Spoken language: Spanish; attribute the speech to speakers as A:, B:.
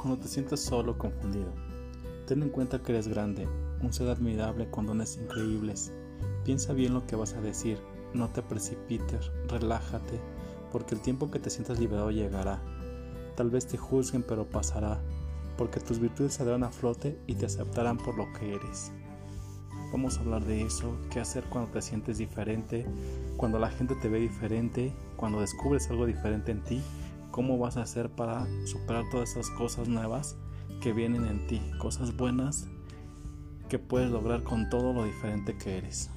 A: Cuando te sientes solo o confundido, ten en cuenta que eres grande, un ser admirable con dones increíbles. Piensa bien lo que vas a decir, no te precipites, relájate, porque el tiempo que te sientas liberado llegará. Tal vez te juzguen, pero pasará, porque tus virtudes se darán a flote y te aceptarán por lo que eres. Vamos a hablar de eso, qué hacer cuando te sientes diferente, cuando la gente te ve diferente, cuando descubres algo diferente en ti, cómo vas a hacer para superar todas esas cosas nuevas que vienen en ti, cosas buenas que puedes lograr con todo lo diferente que eres.